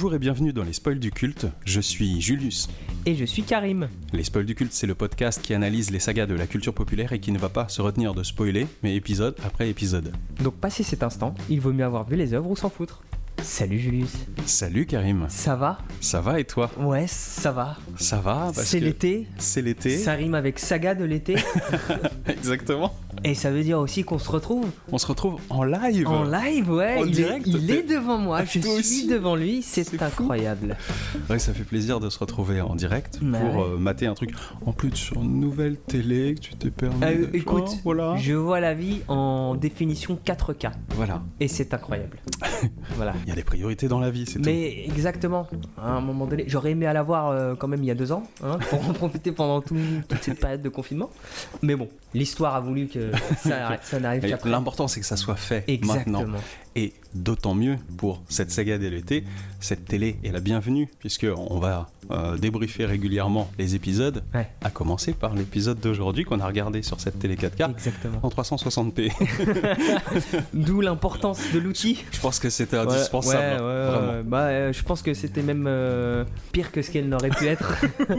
Bonjour et bienvenue dans les spoils du culte. Je suis Julius. Et je suis Karim. Les spoils du culte, c'est le podcast qui analyse les sagas de la culture populaire et qui ne va pas se retenir de spoiler, mais épisode après épisode. Donc passé cet instant, il vaut mieux avoir vu les œuvres ou s'en foutre. Salut Julius. Salut Karim. Ça va? Ça va et toi? Ouais, ça va. Ça va parce C'est que l'été. C'est l'été. Ça rime avec saga de l'été. Exactement. Et ça veut dire aussi qu'on se retrouve On se retrouve en live. en live, ouais. En il direct, est, il est devant moi. Je suis aussi. devant lui. C'est incroyable. Ouais, ça fait plaisir de se retrouver en direct Bah pour ouais. euh, mater un truc. En plus sur une nouvelle télé que tu t'es permis. Euh, écoute, voilà. Je vois la vie en définition 4K. Voilà. Et c'est incroyable. voilà. Il y a des priorités dans la vie, c'est tout. Mais exactement, à un moment donné, j'aurais aimé la voir euh, quand même il y a deux ans, hein, pour en profiter pendant tout- toute cette période de confinement. Mais bon, l'histoire a voulu que ça, n'arrive qu'après. L'important, c'est que ça soit fait Exactement. maintenant. Et d'autant mieux pour cette saga de l'été, cette télé est la bienvenue, puisque on va euh, débriefer régulièrement les épisodes, Ouais. à commencer par l'épisode d'aujourd'hui qu'on a regardé sur cette télé 4K Exactement. en 360p. D'où l'importance de l'outil. Je pense que c'était indispensable, ouais, ouais. Bah, euh, je pense que c'était même euh, pire que ce qu'elle n'aurait pu être.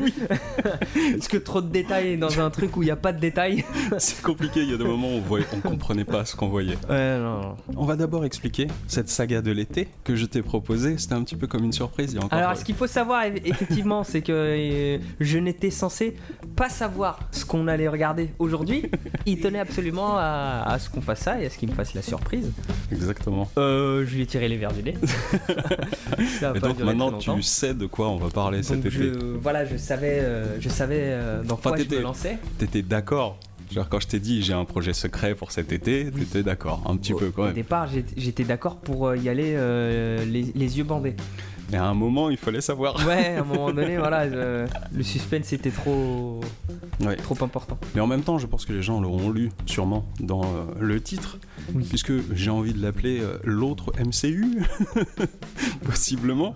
Parce que trop de détails dans un truc où il n'y a pas de détails. C'est compliqué, il y a des moments où on, on comprenait pas ce qu'on voyait. Ouais, non, non. On va d'abord expliquer cette saga de l'été que je t'ai proposée. C'était un petit peu comme une surprise. Il y a encore Alors, ce qu'il faut savoir, eff- effectivement, c'est que euh, je n'étais censé pas savoir ce qu'on allait regarder aujourd'hui. Il tenait absolument à, à ce qu'on fasse ça et à ce qu'il me fasse la surprise. Exactement. Euh, je lui ai tiré les verres du nez. ça Et pas donc maintenant, tu sais de quoi on va parler cet été. je, voilà, je savais, euh, je savais euh, dans Enfin, quoi je me lançais. T'étais d'accord Genre quand je t'ai dit j'ai un projet secret pour cet été, t'étais d'accord un petit peu quand Au même. départ, j'étais- d'accord pour euh, y aller euh, les, les yeux bandés. Et à un moment il fallait savoir. Ouais, à un moment donné, voilà, je- le suspense était trop, Ouais. trop important. Mais en même temps, je pense que les gens l'auront lu sûrement dans euh, le titre, Oui. puisque j'ai envie de l'appeler euh, l'autre MCU, possiblement.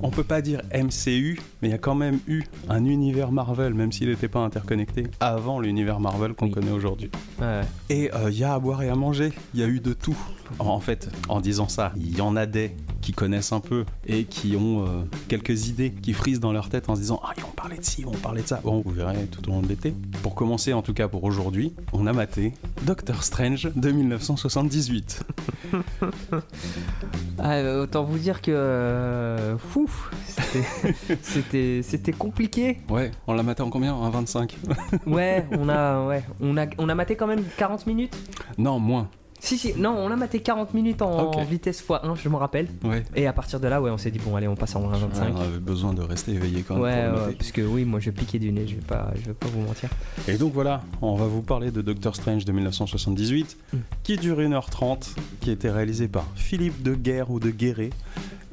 On peut pas dire MCU, mais il y a quand même eu un univers Marvel, même s'il n'était pas interconnecté, avant l'univers Marvel qu'on Oui. connaît aujourd'hui. Ouais. Et euh, il y a à boire et à manger, il y a eu de tout. En, en fait, en disant ça, il y en a des qui connaissent un peu et qui ont euh, quelques idées qui frisent dans leur tête en se disant Ah, ils vont parler de ci, ils vont parler de ça. Bon, vous verrez tout au long de l'été. Pour commencer, en tout cas pour aujourd'hui, on a maté Doctor Strange de 1978. Ah, euh, autant vous dire que. euh, c'était c'était compliqué. Ouais, on l'a maté en combien? En 25 Ouais, on a, ouais, on a, on a maté quand même 40 minutes? Non, moins. Si, si, non, on a maté 40 minutes en, vitesse x1, je me rappelle. Ouais. Et à partir de là, ouais, on s'est dit, bon, allez, on passe en 1,25. on avait besoin de rester éveillé quand même Ouais, pour parce que oui, moi je piquais du nez, je vais pas, je vais pas vous mentir. Et donc voilà, on va vous parler de Doctor Strange de 1978, Mm. qui dure 1h30, qui a été réalisé par Philippe de Guerre ou de Guéret.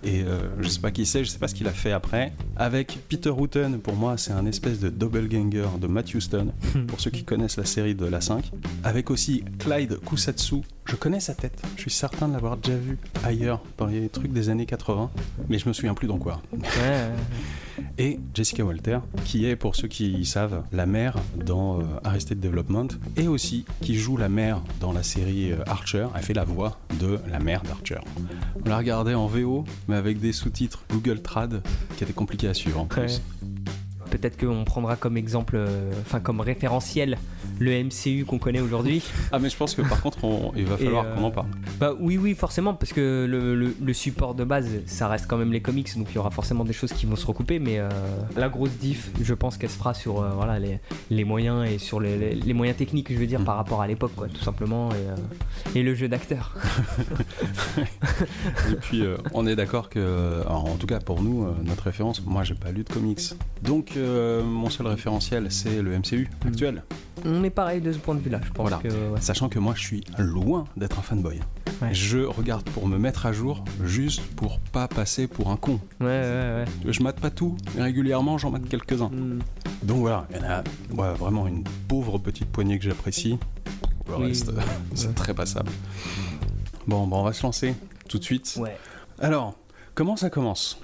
Et euh, je sais pas qui c'est, je sais pas ce qu'il a fait après. Avec Peter Houghton, pour moi, c'est un espèce de doppelganger de Matt Houston, pour ceux qui connaissent la série de la 5. Avec aussi Clyde Kusatsu. Je connais sa tête, je suis certain de l'avoir déjà vu ailleurs, dans les trucs des années 80, mais je me souviens plus dans quoi Ouais, et Jessica Walter, qui est, pour ceux qui savent, la mère dans euh, Arrested Development, et aussi qui joue la mère dans la série euh, Archer. Elle fait la voix de la mère d'Archer. On l'a regardé en VO, mais avec des sous-titres Google Trad, qui étaient compliqués à suivre en plus. Ouais. Peut-être qu'on prendra comme exemple, euh, enfin comme référentiel, le MCU qu'on connaît aujourd'hui. Ah, mais je pense que par contre, on- il va falloir euh, qu'on en parle. Bah oui, oui, forcément, parce que le, le- le support de base, ça reste quand même les comics, donc il y aura forcément des choses qui vont se recouper, mais euh, la grosse diff, je pense qu'elle se fera sur voilà, les, les moyens et sur les, les- les moyens techniques, je veux dire, Mm. par rapport à l'époque, quoi, tout simplement, et, et le jeu d'acteur. Et puis, on est d'accord que, alors, en tout cas pour nous, notre référence, moi j'ai pas lu de comics. Donc, euh, mon seul référentiel, c'est le MCU Mm. actuel. On est pareil de ce point de vue-là, je pense Voilà. que. ouais. Sachant que moi je suis loin d'être un fanboy. Ouais. Je regarde pour me mettre à jour, juste pour pas passer pour un con. Ouais, ouais, ouais. Je mate pas tout, mais régulièrement j'en mate quelques-uns. Mm. Donc voilà, il y en a ouais, vraiment une pauvre petite poignée que j'apprécie. Le Oui, reste, c'est très passable. Bon, bah, on va se lancer tout de suite. Ouais. Alors, comment ça commence?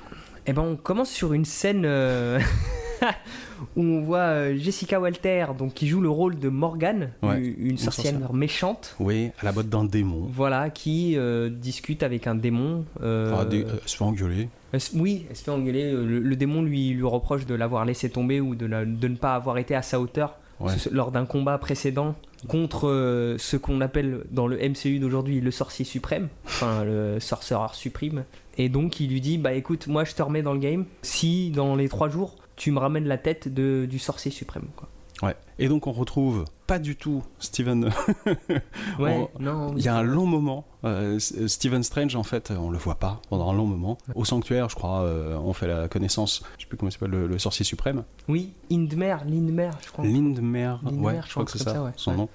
Eh ben, on commence sur une scène. euh, où on voit euh, Jessica Walter, donc qui joue le rôle de Morgane, Ouais, une, une sorcière méchante. Oui, à la botte d'un démon. Voilà, qui euh, discute avec un démon. euh, Ah, des- euh, se fait engueuler. elle oui, elle se fait engueuler. Le, le démon lui, lui reproche de l'avoir laissé tomber ou de, la- de ne pas avoir été à sa hauteur Ouais. lors d'un combat précédent contre euh, ce qu'on appelle dans le MCU d'aujourd'hui le sorcier suprême, enfin le sorcereur suprême. Et donc il lui dit bah écoute, moi je te remets dans le game si dans les trois jours tu me ramènes la tête de, du sorcier suprême. Quoi. Ouais. Et donc on retrouve pas du tout Steven. Ouais, On- non. Il y a un long moment. euh, S- Stephen Strange, en fait, on le voit pas pendant un long moment. Au sanctuaire, je crois, euh, on fait la connaissance. Je sais plus comment il s'appelle, le, le sorcier suprême. Oui, Indmer, Lindmer, je crois. Lindmer. Lindmer, ouais, je je crois que c'est ça, ça, ouais. son nom.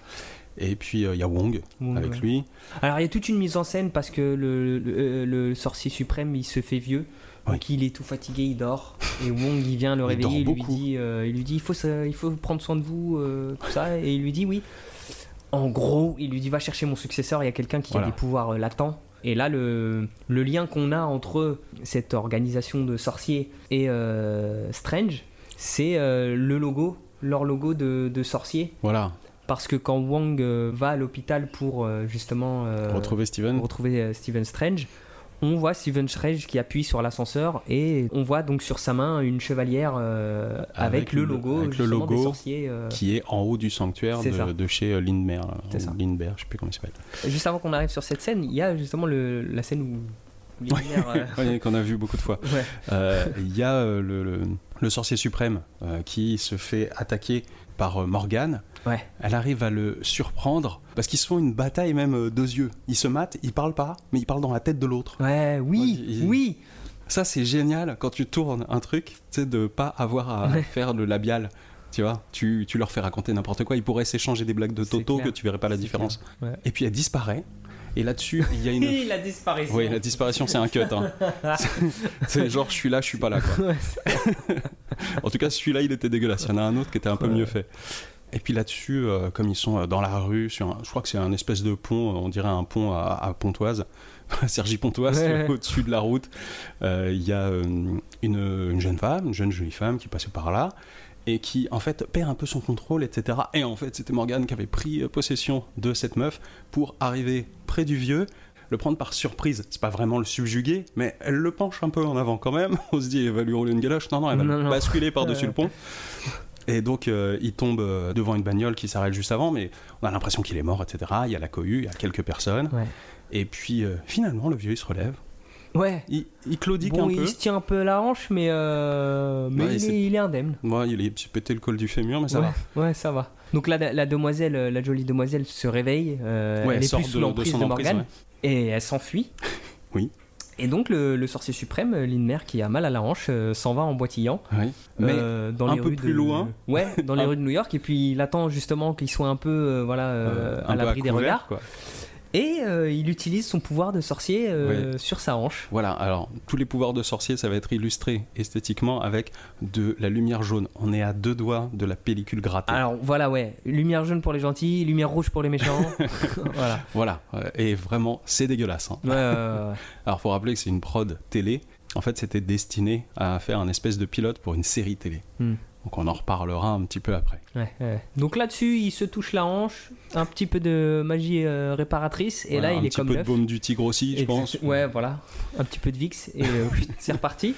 Et puis euh, il y a Wong Wong, avec ouais. lui. Alors il y a toute une mise en scène parce que le, le, euh, le sorcier suprême il se fait vieux. Donc il est tout fatigué, il dort. Et Wong il vient le Il réveiller, il, lui dit, euh, il lui dit il faut, ça- il faut prendre soin de vous, euh, tout ça. Et il lui dit oui. En gros, il lui dit va chercher mon successeur, il y a quelqu'un qui Voilà. a des pouvoirs euh, latents. Et là, le, le lien qu'on a entre cette organisation de sorciers et euh, Strange, c'est le logo, leur logo de, de sorcier. Voilà, Parce que quand Wong euh, va à l'hôpital pour justement euh, retrouver Steven. retrouver Stephen Strange, on voit Stephen Strange qui appuie sur l'ascenseur et on voit donc sur sa main une chevalière euh, avec, Avec le logo, avec le des logo sorciers. euh. Qui est en haut du sanctuaire de, de chez euh, Lindmer. Lindbergh, je sais plus comment il s'appelle. Juste avant qu'on arrive sur cette scène, il y a justement le, la scène où qu'on a vu beaucoup de fois. ouais. Euh, Il y a le, le- le sorcier suprême euh, qui se fait attaquer par Morgane. Ouais. Elle arrive à le surprendre parce qu'ils se font une bataille même euh, deux yeux. Ils se matent, ils parlent pas, mais ils parlent dans la tête de l'autre. Ouais, oui, Ouais, oui. Ça, c'est génial quand tu tournes un truc, tu sais, de pas avoir à Ouais. faire le labial. Tu vois, tu, tu leur fais raconter n'importe quoi. Ils pourraient s'échanger des blagues de C'est Toto que tu verrais pas la C'est différence. Et puis elle disparaît. Et là-dessus, il y a une. Il a disparu. Oui, la disparition, c'est un cut. hein. c'est genre, je suis là, je suis pas là. Quoi. En tout cas, celui-là, il était dégueulasse. Il y en a un autre qui était un peu Ouais. mieux fait. Et puis là-dessus, euh, comme ils sont euh, dans la rue, sur un- je crois que c'est un espèce de pont, euh, on dirait un pont à, à Pontoise, Sergi Pontoise, Ouais, au-dessus de la route. Euh, Il y a une, une jeune femme, une jeune jolie femme qui passait par là et qui en fait perd un peu son contrôle, etc. Et en fait, c'était Morgane qui avait pris possession de cette meuf pour arriver près du vieux, le prendre par surprise. C'est pas vraiment le subjuguer, mais elle le penche un peu en avant quand même. On se dit, elle va lui rouler une galoche. Non, non, elle va Non, le non. basculer par-dessus le pont. Et donc, euh, il tombe euh, devant une bagnole qui s'arrête juste avant, mais on a l'impression qu'il est mort, etc. Il y a la cohue, il y a quelques personnes. Ouais. Et puis, euh, finalement, le vieux, il se relève. Ouais. Il, il claudique Bon, un il peu. se tient un peu la hanche, mais, euh, mais Ouais, il, est, il est indemne. Moi, il est petit pété le col du fémur, mais ça ouais, va. ouais, ça va. Donc la, la demoiselle, la jolie demoiselle se réveille. euh, Ouais, elle elle est sort plus sous de- de l'emprise de, Morgane ouais. et elle s'enfuit. Oui. Et donc le, le sorcier suprême, euh, Lindmer, qui a mal à la hanche, euh, s'en va en boitillant. Oui. Mais euh, dans un les peu rues plus de- loin. Ouais, dans les Un- rues de New York. Et puis il attend justement qu'ils soient un peu euh, voilà, euh, euh, à l'abri des regards. quoi. Et euh, il utilise son pouvoir de sorcier euh, sur sa hanche. Voilà, alors tous les pouvoirs de sorcier, ça va être illustré esthétiquement avec de la lumière jaune. On est à deux doigts de la pellicule grattée. Alors voilà, ouais. Lumière jaune pour les gentils, lumière rouge pour les méchants. voilà. Voilà, et vraiment, c'est dégueulasse. hein. Ouais. Alors, faut rappeler que c'est une prod télé. En fait, c'était destiné à faire un espèce de pilote pour une série télé. Hmm. Donc, on en reparlera un petit peu après. Ouais, ouais. Donc là-dessus, il se touche la hanche, un petit peu de magie euh, réparatrice, et Voilà, là, il un est petit comme peu de baume du tigre aussi, je pense. Ouais, voilà. Un petit peu de VIX, et euh, c'est reparti.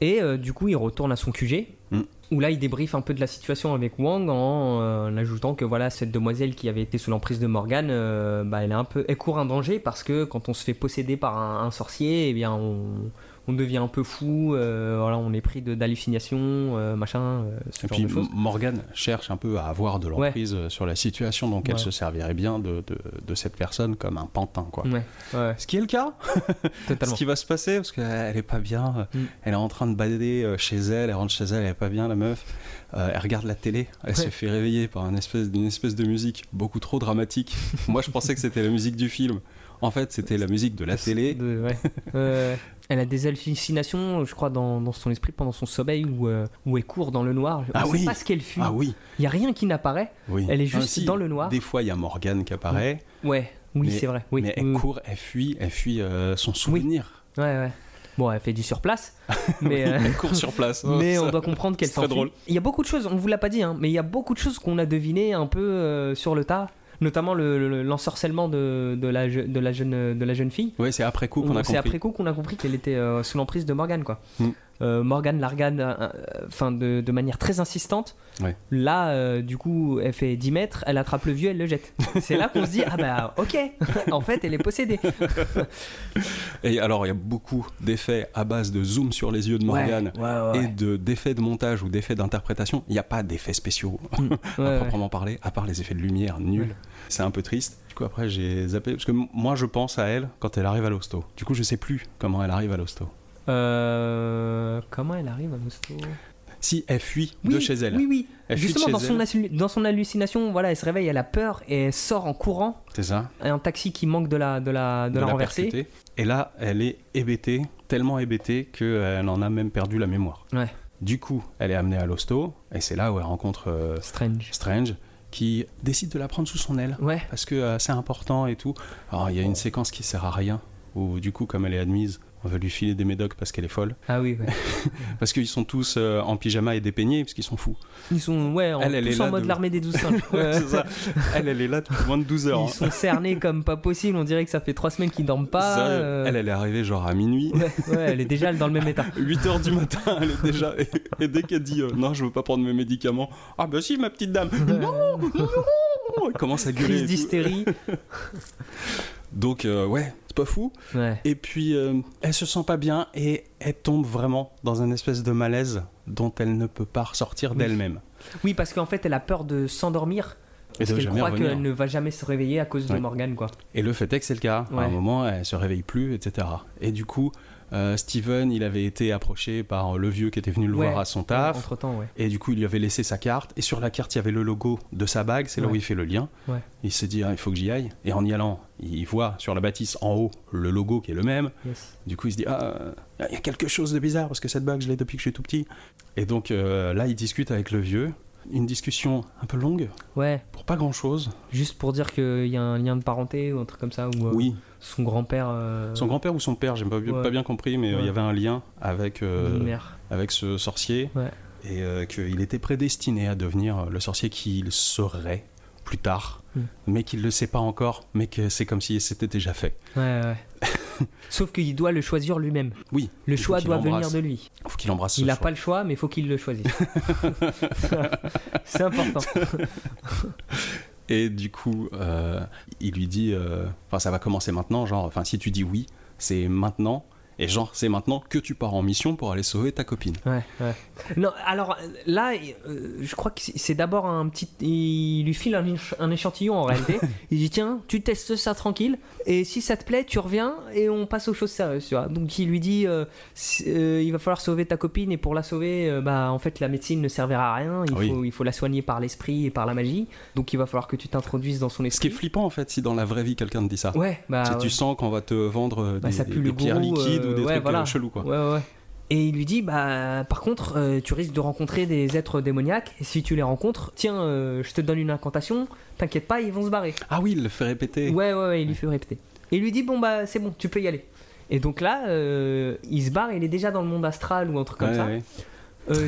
Et euh, du coup, il retourne à son QG, Mm. où là, il débriefe un peu de la situation avec Wang en, ajoutant que voilà, cette demoiselle qui avait été sous l'emprise de Morgan, euh, bah, elle, est un peu, elle court un danger parce que quand on se fait posséder par un, un sorcier, eh bien, on, on devient un peu fou, euh, voilà, on est pris d'hallucinations, euh, machin, euh, ce Et genre puis de choses. Morgan cherche un peu à avoir de l'emprise euh, sur la situation, donc elle se servirait bien de, de- de cette personne comme un pantin, quoi. Ouais, Ce qui est le cas, ce qui va se passer, parce qu'elle est pas bien, Mm. elle est en train de balader euh, chez elle, elle rentre chez elle, elle est pas bien, la meuf, Euh, elle regarde la télé, elle se fait réveiller par une espèce, une espèce de musique beaucoup trop dramatique. Moi je pensais que c'était la musique du film, en fait c'était la musique de la télé. De- ouais. Euh, elle a des hallucinations, je crois, dans, dans son esprit pendant son sommeil où, euh, où elle court dans le noir. On Ah sait oui. pas ce qu'elle fuit. Ah oui, Il y a rien qui n'apparaît. oui. Elle est juste Ah, si, dans le noir. Des fois il y a Morgane qui apparaît, Ouais, oui, Mais- c'est vrai. Oui, mais elle oui. court, elle fuit, elle fuit euh, son souvenir. Ouais, ouais. Bon, elle fait du surplace, mais, euh, Elle court sur place. mais Ça- on doit comprendre qu'elle s'enfuit. drôle. Il y a beaucoup de choses, on vous l'a pas dit, hein, mais il y a beaucoup de choses qu'on a devinées un peu euh, sur le tas, notamment le- le- l'ensorcellement de, de, la, de, la jeune, de la jeune fille. Ouais, c'est après coup qu'on a C'est compris. après coup qu'on a compris qu'elle était euh, sous l'emprise de Morgan, quoi. Mm. Euh, Morgan la regarde euh, euh, enfin, de, de manière très insistante. Ouais. Là, du coup, elle fait 10 mètres, elle attrape le vieux, elle le jette. C'est là qu'on se dit, ah bah ok, en fait, elle est possédée. Et alors, il y a beaucoup d'effets à base de zoom sur les yeux de Morgane Ouais, ouais, ouais. et de d'effets de montage ou d'effets d'interprétation. Il n'y a pas d'effets spéciaux Ouais, à proprement parler, à part les effets de lumière nuls. C'est un peu triste. Du coup, après, j'ai zappé. Parce que moi, je pense à elle quand elle arrive à l'hosto. Du coup, je sais plus comment elle arrive à l'hosto. Euh, comment elle arrive à l'hosto Si elle fuit oui, de chez elle. Oui, oui. Elle Justement, dans son, dans hallucination, voilà, elle se réveille, elle a peur et elle sort en courant. C'est ça Un taxi qui manque de la, de la, de la renverser. percuter. Et là, elle est hébétée, tellement hébétée qu'elle en a même perdu la mémoire. Ouais. Du coup, elle est amenée à l'hosto, et c'est là où elle rencontre euh, Strange. Strange, qui décide de la prendre sous son aile, Ouais. parce que euh, c'est important et tout. Alors, il y a une séquence qui sert à rien, où du coup, comme elle est admise, on va lui filer des médocs parce qu'elle est folle. Ah oui, ouais. Parce qu'ils sont tous euh, en pyjama et dépeignés, parce qu'ils sont fous. Ils sont ouais, en, Elle, elle tous en mode de- l'armée des douze singes. Ouais. ça. Elle, elle est là depuis moins de 12 heures. Ils hein. sont cernés comme pas possible. On dirait que ça fait trois semaines qu'ils dorment pas. Euh, Elle, elle est arrivée genre à minuit. Ouais, ouais, elle est déjà dans le même état. 8 heures du matin, elle est déjà. Et, dès qu'elle dit euh, non, je veux pas prendre mes médicaments, ah bah si, ma petite dame, non, non, elle commence à gueuler. Crise d'hystérie. Donc, ouais, c'est pas fou. Ouais. Et puis, euh, elle se sent pas bien et elle tombe vraiment dans un espèce de malaise dont elle ne peut pas ressortir Oui. d'elle-même. Oui, parce qu'en fait, elle a peur de s'endormir. Parce qu'elle croit qu'elle ne va jamais se réveiller à cause de. Morgan, quoi. Et le fait est que c'est le cas. À un moment, elle se réveille plus, etc. Et du coup, euh, Steven, il avait été approché par le vieux qui était venu le Ouais. voir à son taf. Entre temps. Et du coup, il lui avait laissé sa carte. Et sur la carte, il y avait le logo de sa bague. C'est là où il fait le lien. Il s'est dit, ah, il faut que j'y aille. Et en y allant, il voit sur la bâtisse en haut le logo qui est le même. Yes. Du coup, il se dit, ah, il y a quelque chose de bizarre parce que cette bague, je l'ai depuis que je suis tout petit. Et donc euh, là, il discute avec le vieux. Une discussion un peu longue Ouais, pour pas grand chose. juste pour dire qu'il y a un lien de parenté ou un truc comme ça, ou euh, Oui, son grand-père. euh, son grand-père ou son père, j'ai pas, bien- Ouais. pas bien compris, mais euh, il y avait un lien avec, mère. avec ce sorcier. Ouais. Et qu'il était prédestiné à devenir le sorcier qu'il serait plus tard, Hmm. mais qu'il ne le sait pas encore, mais que c'est comme si c'était déjà fait. Ouais, ouais. Sauf qu'il doit le choisir lui-même. Oui, Le choix doit venir de lui. Il faut qu'il embrasse Il n'a pas le choix, mais il faut qu'il le choisisse. C'est important. Et du coup, euh, il lui dit, euh, enfin ça va commencer maintenant, genre, enfin si tu dis oui, c'est maintenant, et genre c'est maintenant que tu pars en mission pour aller sauver ta copine. Ouais, ouais. Non, alors là, euh, je crois que c'est- d'abord un petit. Il lui file un, éch- un échantillon en réalité. il dit tiens, tu testes ça tranquille, et si ça te plaît, tu reviens et on passe aux choses sérieuses, tu vois. Donc il lui dit euh, euh, il va falloir sauver ta copine, et pour la sauver, bah en fait la médecine ne servira à rien. Il, Oui. faut, il faut la soigner par l'esprit et par la magie. Donc il va falloir que tu t'introduises dans son Ce qui esprit. est flippant en fait, si dans la vraie vie quelqu'un te dit ça. Ouais, bah. Si ouais. tu sens qu'on va te vendre Bah, des, ça pue des le pierres gourou, liquides ou des ouais, trucs voilà. euh, chelous quoi. Ouais, ouais. Et il lui dit, bah, par contre, euh, tu risques de rencontrer des êtres démoniaques. Et si tu les rencontres, tiens, euh, je te donne une incantation. T'inquiète pas, ils vont se barrer. Ah oui, il le fait répéter. Ouais, ouais, ouais, il lui fait répéter. Et il lui dit, bon, bah, c'est bon, tu peux y aller. Et donc là, euh, il se barre, il est déjà dans le monde astral ou un truc comme Ouais, ça. ouais.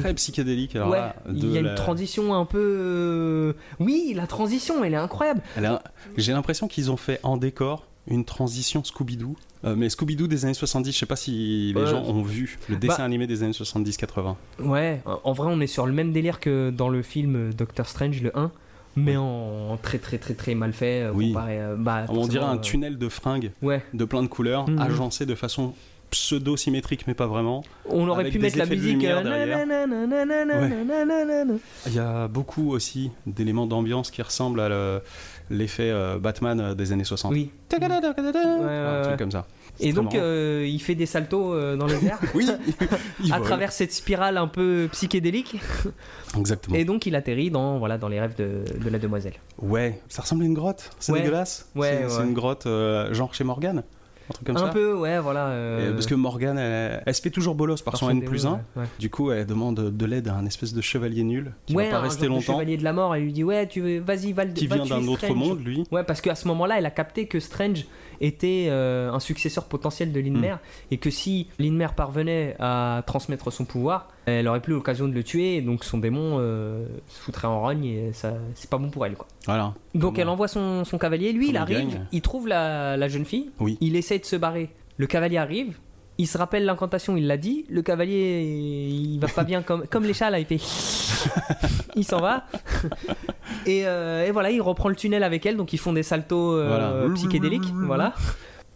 Très psychédélique. Alors là, il y a la- une transition un peu. Oui, la transition, elle est incroyable. A- J'ai l'impression qu'ils ont fait en décor une transition Scooby-Doo. Euh, mais Scooby-Doo des années 70, je sais pas si les gens ont vu le dessin bah. animé des années 70-80. Ouais, en vrai, on est sur le même délire que dans le film euh, Doctor Strange, le 1, mais en, très très très très mal fait. Euh, oui. Comparé, euh, on dirait un tunnel de fringues de plein de couleurs, mmh. agencé de façon pseudo symétrique mais pas vraiment. On aurait pu mettre la musique. Il y a beaucoup aussi d'éléments d'ambiance qui ressemblent à le, l'effet euh, Batman euh, des années 60. Oui. un truc comme ça. Et donc euh, il fait des saltos euh, dans les airs Oui, à travers cette spirale un peu psychédélique. Exactement. Et donc il atterrit dans voilà dans les rêves de, de la demoiselle. Ouais, ça ressemble à une grotte? C'est Ouais. dégueulasse? Ouais, c'est ouais. une grotte euh, genre chez Morgan. Un truc comme un ça. peu, ouais, voilà. Euh, parce que Morgane, elle, elle se fait toujours bolos par, son N plus 1. ouais, ouais. Du coup, elle demande de l'aide à un espèce de chevalier nul qui Ouais, va pas un rester genre de longtemps, chevalier de la mort, elle lui dit ouais, tu veux, vas-y, va qui va vient d'un autre monde, lui. Ouais, parce qu'à ce moment-là, elle a capté que Strange était euh, un successeur potentiel de Lynmer Hmm. et que si Lynmer parvenait à transmettre son pouvoir, elle aurait plus l'occasion de le tuer, et donc son démon euh, se foutrait en rogne et ça, c'est pas bon pour elle, quoi. Voilà. Donc elle envoie son, son cavalier, lui il arrive, il trouve la, la jeune fille, Oui. il essaye de se barrer. Le cavalier arrive, il se rappelle l'incantation, il l'a dit, le cavalier il va pas bien comme, comme les chats là, il fait. il s'en va. Et, euh, et voilà, il reprend le tunnel avec elle, donc ils font des saltos euh, Voilà. psychédéliques, voilà.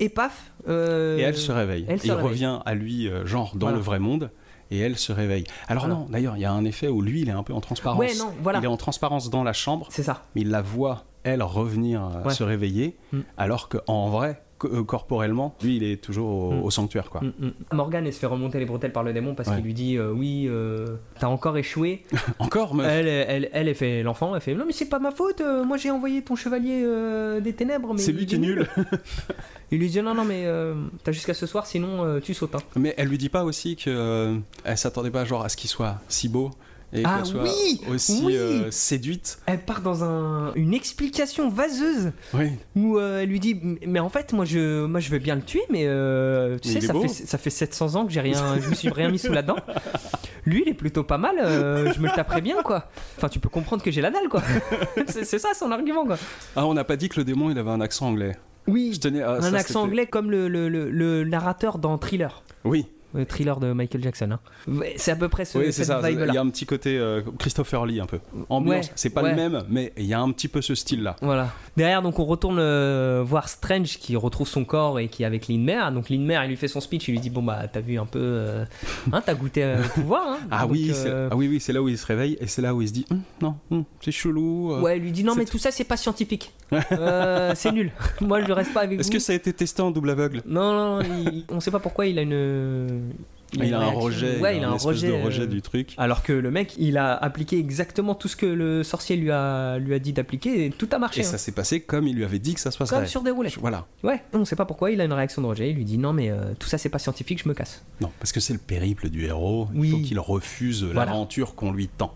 Et paf. euh, Et elle se réveille. elle se il réveille. revient à lui, genre dans Voilà. le vrai monde, et elle se réveille. Alors Voilà. non, d'ailleurs, il y a un effet où lui, il est un peu en transparence. Ouais, non, voilà. Il est en transparence dans la chambre, C'est ça. mais il la voit, elle, revenir Ouais. se réveiller, Mm. alors qu'en vrai, corporellement, lui, il est toujours au, Mm. au sanctuaire, quoi. Mm, mm. Morgane, elle se fait remonter les bretelles par le démon parce Ouais. qu'il lui dit euh, Oui, euh, t'as encore échoué. Encore, meuf Elle, elle, elle, elle fait l'enfant, elle fait Non, mais c'est pas ma faute, euh, moi j'ai envoyé ton chevalier euh, des ténèbres. mais C'est lui il qui est nul. Il lui dit Non, non, mais euh, t'as jusqu'à ce soir, sinon euh, tu sautes. hein. Mais elle lui dit pas aussi que euh, elle s'attendait pas genre à ce qu'il soit si beau et Ah qu'elle soit oui aussi Oui euh, séduite. Elle part dans un, une explication vaseuse Oui. où euh, elle lui dit Mais en fait, moi je, moi, je veux bien le tuer, mais euh, tu Mais sais, ça fait, ça fait 700 ans que j'ai rien, je me suis rien mis sous la dent. Lui, il est plutôt pas mal, je me le taperais bien, quoi. Enfin, tu peux comprendre que j'ai la dalle, quoi. c'est ça son argument, quoi. Ah, on n'a pas dit que le démon il avait un accent anglais. Oui, Je tenais à un ça, accent anglais comme le, le, le- le narrateur dans Thriller. Oui, Le thriller de Michael Jackson. hein. C'est à peu près ce, oui cette ça. Il y a un petit côté euh, Christopher Lee un peu. Ambiance, Ouais, c'est pas ouais. le même, mais il y a un petit peu ce style-là. Voilà. Derrière, donc, on retourne euh, voir Strange qui retrouve son corps et qui est avec Lindmer. Donc, Lindmer, il lui fait son speech. Il lui dit Bon, bah, t'as vu un peu. euh, hein, t'as goûté euh, le pouvoir. hein. Ah Donc, oui, c'est euh, ah oui, oui, c'est là où il se réveille et c'est là où il se dit Hum, non, hum, c'est chelou. euh. Ouais, il lui dit Non, mais tout- ça, c'est pas scientifique. Euh, c'est nul. Moi, je reste pas avec Est-ce que ça a été testé en double aveugle? Non, non, il- on sait pas pourquoi il a une. Il, a un réaction. rejet, Ouais, il a un rejet. de rejet euh, du truc. Alors que le mec, il a appliqué exactement tout ce que le sorcier lui a, lui a dit d'appliquer et tout a marché. Et hein. ça s'est passé comme il lui avait dit que ça se passerait. Comme sur des roulettes. Voilà. Ouais, on sait pas pourquoi il a une réaction de rejet. Il lui dit non, mais euh, tout ça c'est pas scientifique, je me casse. Non, parce que c'est le périple du héros. Oui. Il faut qu'il refuse Voilà. l'aventure qu'on lui tend.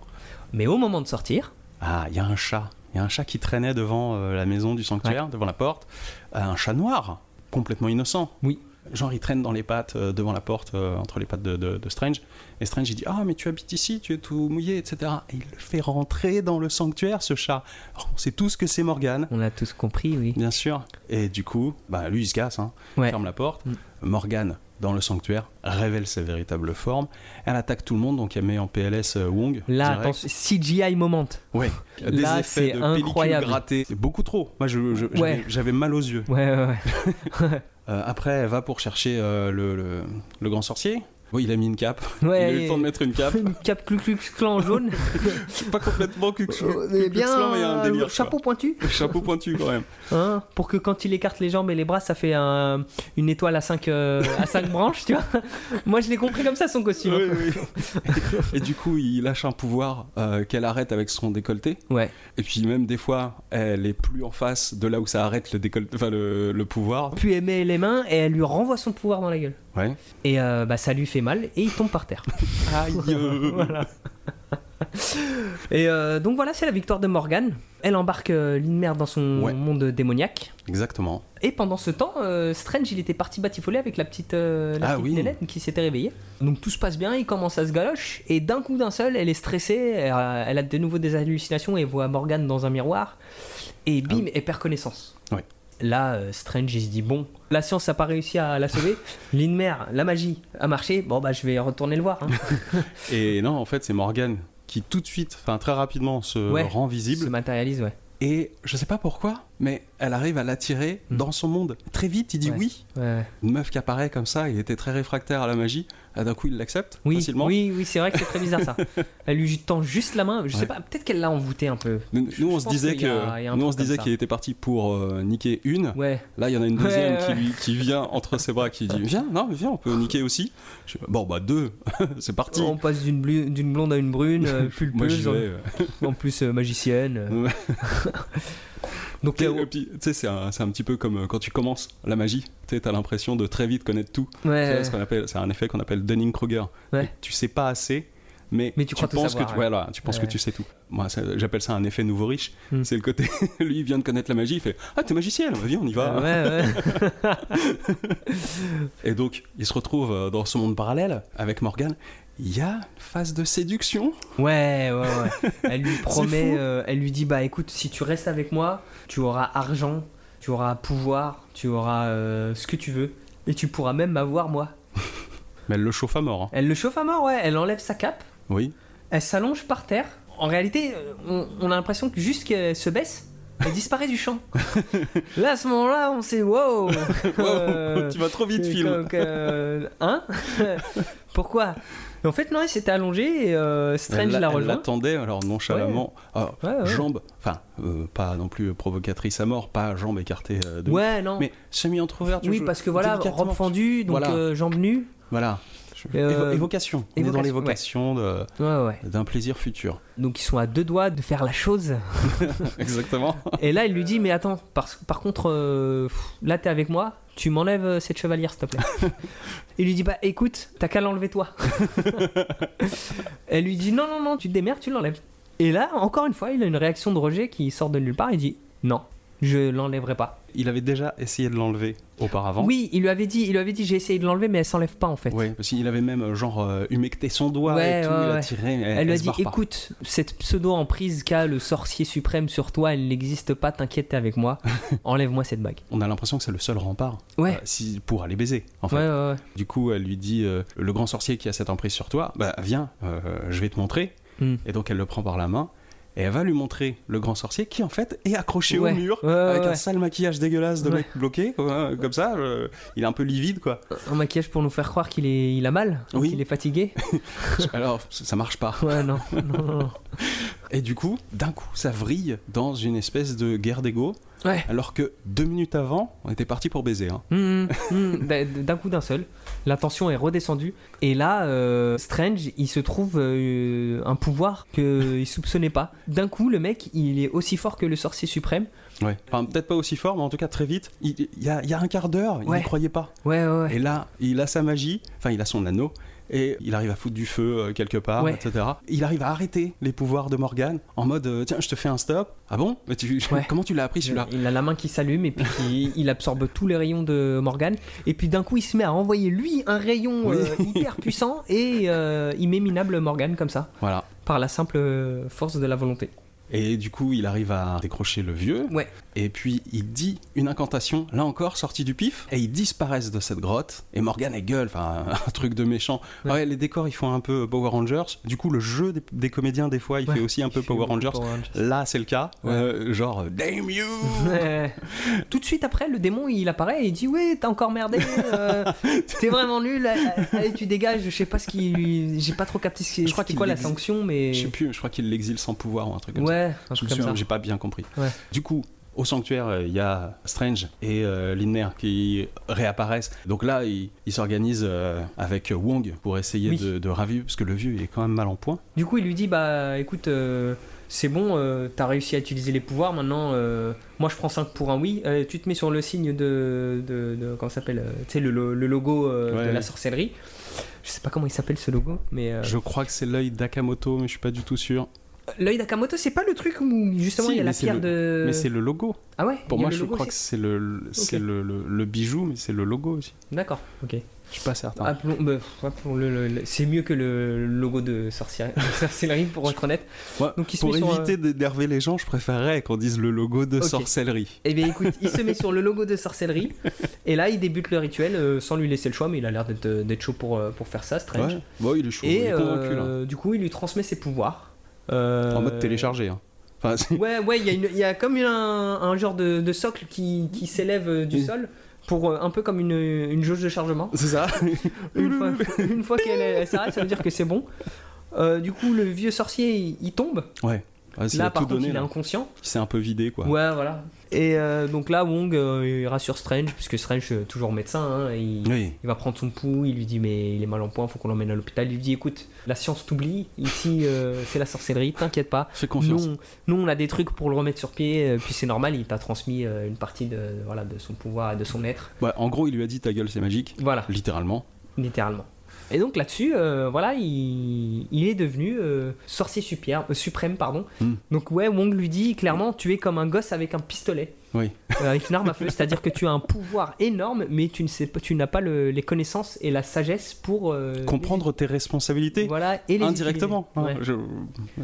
Mais au moment de sortir, Ah, il y a un chat. Il y a un chat qui traînait devant euh, la maison du sanctuaire, devant la porte. Euh, un chat noir, complètement innocent. Oui. Genre, il traîne dans les pattes, euh, devant la porte, euh, entre les pattes de, de- de Strange. Et Strange, il dit Ah, mais tu habites ici, tu es tout mouillé, etc. Et il le fait rentrer dans le sanctuaire, ce chat. Alors, on sait tous que c'est Morgane, on a tous compris, oui. bien sûr. Et du coup, bah, lui, il se casse, hein, Ouais. ferme la porte. Mm. Morgane, dans le sanctuaire, révèle sa véritable forme. Elle attaque tout le monde, donc elle met en PLS euh, Wong. Là, direct. CGI moment. Ouais, des Là, effets c'est de incroyable. C'est beaucoup trop. Moi, Ouais. j'avais mal aux yeux. Ouais, ouais, ouais. Euh, après, elle va pour chercher euh, le, le- le grand sorcier. Oui, il a mis une cape. Ouais, il a eu le temps de mettre une cape. Une cape Ku Klux Klan jaune. Je suis pas complètement Ku Euh, Ku mais bien, il y a un délire. euh, chapeau pointu. Chapeau pointu quand même. Hein, pour que quand il écarte les jambes et les bras, ça fait un- une étoile à 5 à cinq branches, tu vois. Moi, je l'ai compris comme ça, son costume. Oui, oui. Et du coup, il lâche un pouvoir euh, qu'elle arrête avec son décolleté. Ouais. Et puis même des fois, elle est plus en face de là où ça arrête le décolleté, enfin le, le pouvoir. Puis elle met les mains et elle lui renvoie son pouvoir dans la gueule. Ouais. Et euh, bah, ça lui fait mal et il tombe par terre. Aïe. voilà. Et euh, donc voilà, c'est la victoire de Morgane. Elle embarque euh, Lindmer dans son Ouais. monde démoniaque. Exactement. Et pendant ce temps, euh, Strange, il était parti batifoler avec la petite, la Ah petite oui. nénette qui s'était réveillée. Donc tout se passe bien, il commence à se galoche. Et d'un coup d'un seul, elle est stressée. Elle a, elle a de nouveau des hallucinations et voit Morgane dans un miroir. Et bim, elle perd connaissance. Ah Ouais. Là, euh, Strange, il se dit bon, la science n'a pas réussi à la sauver. Lindmer, la magie a marché. Bon, bah, je vais retourner le voir. hein. Et non, en fait, c'est Morgane qui tout de suite, enfin très rapidement, se Ouais. rend se visible. matérialise, ouais. Et je sais pas pourquoi, mais elle arrive à l'attirer Mm. dans son monde. Très vite, il dit Ouais. oui. Ouais. Une meuf qui apparaît comme ça, il était très réfractaire à la magie. Ah, D'un coup, il l'accepte Oui, facilement. oui, oui, c'est vrai que c'est très bizarre ça. Elle lui tend juste la main. Je sais pas, peut-être qu'elle l'a envoûté un peu. Nous, nous, on se disait qu'il était parti pour euh, niquer une. Ouais. Là, il y en a une deuxième ouais, qui, lui- qui vient entre ses bras, qui dit Viens, non, mais viens, on peut niquer aussi. Je bon, bah, deux, c'est parti. On passe d'une blonde à une brune, euh, Moi, pulpeuse, vais. en, en plus euh, magicienne. Euh. Donc, c'est un, c'est un petit peu comme euh, quand tu commences la magie. Tu t'as l'impression de très vite connaître tout. ouais, ce C'est un effet qu'on appelle Dunning-Kruger. Ouais. Tu sais pas assez, mais, Mais tu penses savoir, que tu, ouais. tu penses Ouais. que tu sais tout. Moi, j'appelle ça un effet nouveau riche. Hmm. C'est le côté, lui, il vient de connaître la magie, il fait Ah, t'es magicienne, bah, viens, on y va. ouais. Et donc, il se retrouve euh, dans ce monde parallèle avec Morgane. Il y a une phase de séduction? Ouais, ouais, ouais. Elle lui promet, euh, elle lui dit bah écoute, si tu restes avec moi, tu auras argent, tu auras pouvoir, tu auras euh, ce que tu veux, et tu pourras même m'avoir moi. Mais elle le chauffe à mort. hein. Elle le chauffe à mort, ouais. Elle enlève sa cape, Oui. elle s'allonge par terre. En réalité, euh, on, on a l'impression que juste qu'elle se baisse, elle disparaît du champ. Là, à ce moment-là, on s'est wow. Euh, tu vas trop vite, film. euh, hein? Pourquoi? En fait, non, elle s'était allongée et euh, Strange Elle l'a elle rejoint. l'attendait, alors nonchalamment. Ouais, ouais. Jambes, enfin, euh, pas non plus provocatrice à mort, pas jambes écartées euh, de. Ouais, non. Mais semi-entrouverte. oui, parce que voilà, robe fendue, donc Voilà. jambes nues. Voilà. Euh, Évo- évocation. On est dans évocation, l'évocation de- Ouais, ouais. d'un plaisir futur. Donc ils sont à deux doigts de faire la chose. Exactement. Et là, il lui dit Mais attends, par, par contre, euh, là, t'es avec moi, tu m'enlèves euh, cette chevalière, s'il te plaît. il lui dit Bah écoute, t'as qu'à l'enlever toi. Elle lui dit Non, non, non, tu te démerdes, tu l'enlèves. Et là, encore une fois, il a une réaction de rejet qui sort de nulle part. Il dit Non, je l'enlèverai pas. Il avait déjà essayé de l'enlever auparavant. Oui, il lui avait dit, il lui avait dit J'ai essayé de l'enlever, mais elle s'enlève pas en fait. Ouais, parce qu'il avait même euh, genre euh, humecté son doigt Ouais, et tout, ouais, il a tiré. mais Elle lui a dit écoute, cette pseudo-emprise qu'a le sorcier suprême sur toi, elle n'existe pas, t'inquiète, avec moi. Enlève-moi cette bague. On a l'impression que c'est le seul rempart Ouais. euh, si, pour aller baiser, en fait. Ouais, ouais, ouais. Du coup, elle lui dit euh, Le grand sorcier qui a cette emprise sur toi, bah viens, euh, je vais te montrer. Hmm. Et donc, elle le prend par la main et elle va lui montrer le grand sorcier qui, en fait, est accroché Ouais. au mur. Ouais, ouais, avec un sale maquillage dégueulasse de mec bloqué, comme ça, euh, il est un peu livide, quoi. Un maquillage pour nous faire croire qu'il est, il a mal, Oui. qu'il est fatigué. Alors, ça marche pas. Ouais, non, non, non. Et du coup, d'un coup, ça vrille dans une espèce de guerre d'ego, Ouais. alors que deux minutes avant, on était parti pour baiser. Hein. Hum, hum, d'un d'un coup d'un seul, la tension est redescendue. Et là, euh, Strange, il se trouve euh, un pouvoir qu'il soupçonnait pas. D'un coup, le mec, il est aussi fort que le sorcier suprême. Ouais. Enfin, peut-être pas aussi fort, mais en tout cas très vite. Il, il y, a, il y a un quart d'heure, il n'y croyait pas. Ouais, ouais, ouais. Et là, il a sa magie, enfin, il a son anneau, et il arrive à foutre du feu euh, quelque part, Ouais. etc. Il arrive à arrêter les pouvoirs de Morgane en mode euh, tiens, je te fais un stop. Ah bon? Mais tu, Ouais. Comment tu l'as appris celui-là? Il a la main qui s'allume et puis il, il absorbe tous les rayons de Morgan. Et puis d'un coup, il se met à envoyer lui un rayon Oui. euh, hyper puissant et euh, il met minable Morgan comme ça, Voilà. par la simple force de la volonté. Et du coup, il arrive à décrocher le vieux. Ouais. Et puis, il dit une incantation, là encore, sortie du pif. Et ils disparaissent de cette grotte. Et Morgan est gueule, enfin, un truc de méchant. Ouais. Ouais, les décors, ils font un peu Power Rangers. Du coup, le jeu des, des comédiens, des fois, il Ouais. fait aussi un peu Power Rangers. Power Rangers. Là, c'est le cas. Ouais. Euh, genre, euh, Damn you. Tout de suite après, le démon il apparaît et il dit Ouais, t'as encore merdé, euh, t'es vraiment nul, allez, tu dégages. Je sais pas ce qui. J'ai pas trop capté ce qui. Je crois qu'il quoi la sanction, mais. Je sais plus, je crois qu'il l'exile sans pouvoir ou un truc comme ça. Ouais, un Je me comme souviens, ça. j'ai pas bien compris. Ouais. Du coup, au sanctuaire, euh, il y a Strange et euh, Linner qui réapparaissent. Donc là, ils ils s'organisent euh, avec Wong pour essayer Oui. de, de parce que le vieux, il est quand même mal en point. Du coup, il lui dit Bah écoute, euh, c'est bon, t'as réussi à utiliser les pouvoirs, maintenant, moi je prends 5 pour un oui. Tu te mets sur le signe de. de, de- comment ça s'appelle Tu sais, le, lo- le logo Ouais, de la sorcellerie. Je sais pas comment il s'appelle ce logo, mais. Je crois que c'est l'œil d'Akamoto, mais je suis pas du tout sûr. L'œil d'Akamoto, c'est pas le truc où justement Si, il y a la pierre le- de. Mais c'est le logo. Ah ouais Pour il moi, je crois que c'est le, le, le- le bijou, mais c'est le logo aussi. D'accord, ok. Je suis pas certain. Appelons- bah, appelons c'est mieux que le logo de sorcellerie, pour être honnête. Moi, donc il se pour met sur, éviter d'énerver les gens, je préférerais qu'on dise le logo de sorcellerie. Eh bien écoute, il se met sur le logo de sorcellerie, et là il débute le rituel euh, sans lui laisser le choix, mais il a l'air d'être d'être chaud pour, euh, pour faire ça, Strange. Ouais. Bon, il est chaud, il Et est là. euh, du coup, il lui transmet ses pouvoirs. Euh, En mode téléchargé. Hein. Enfin, c'est- Ouais, ouais, il y, a y comme un, un genre de, de socle qui, qui s'élève euh, du Oui. sol, pour euh, un peu comme une, une jauge de chargement. c'est ça. Une fois, une fois qu'elle elle s'arrête, ça veut dire que c'est bon. Euh, du coup, le vieux sorcier, il, il tombe. Ouais. Là, par tout contre, donné, il est inconscient. Il s'est un peu vidé, quoi. Ouais, voilà. Et euh, donc là, Wong, euh, il rassure Strange, puisque Strange, euh, toujours médecin, hein, il, Oui. il va prendre son pouls, il lui dit mais il est mal en point, faut qu'on l'emmène à l'hôpital. Il lui dit écoute, la science t'oublie, ici c'est la sorcellerie, t'inquiète pas. Fais confiance. Nous, nous, on a des trucs pour le remettre sur pied, puis c'est normal, il t'a transmis une partie de, voilà, de son pouvoir et de son être. Ouais, en gros, il lui a dit ta gueule, c'est magique. Voilà, Littéralement. littéralement. Et donc là-dessus, euh, voilà, il, il est devenu euh, sorcier super- euh, suprême, pardon. Hmm. Donc ouais, Wong lui dit clairement, tu es comme un gosse avec un pistolet. Oui. Avec une arme à feu, c'est-à-dire que tu as un pouvoir énorme, mais tu ne sais pas, tu n'as pas le- les connaissances et la sagesse pour Comprendre tes responsabilités. voilà et les Indirectement. hein. Ouais. Je,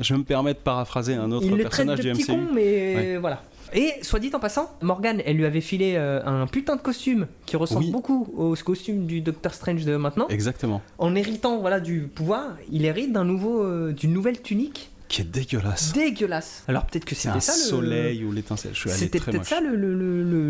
je me permets de paraphraser un autre Il le traite personnage de du petit MCU. con, mais voilà. Et soit dit en passant, Morgan, elle lui avait filé euh, un putain de costume qui ressemble Oui. beaucoup au costume du Doctor Strange de maintenant. Exactement. En héritant voilà du pouvoir, il hérite d'un nouveau, euh, d'une nouvelle tunique Qui est dégueulasse. dégueulasse. Alors peut-être que C'est c'était ça le soleil ou l'étincelle. C'était peut-être ça le, le-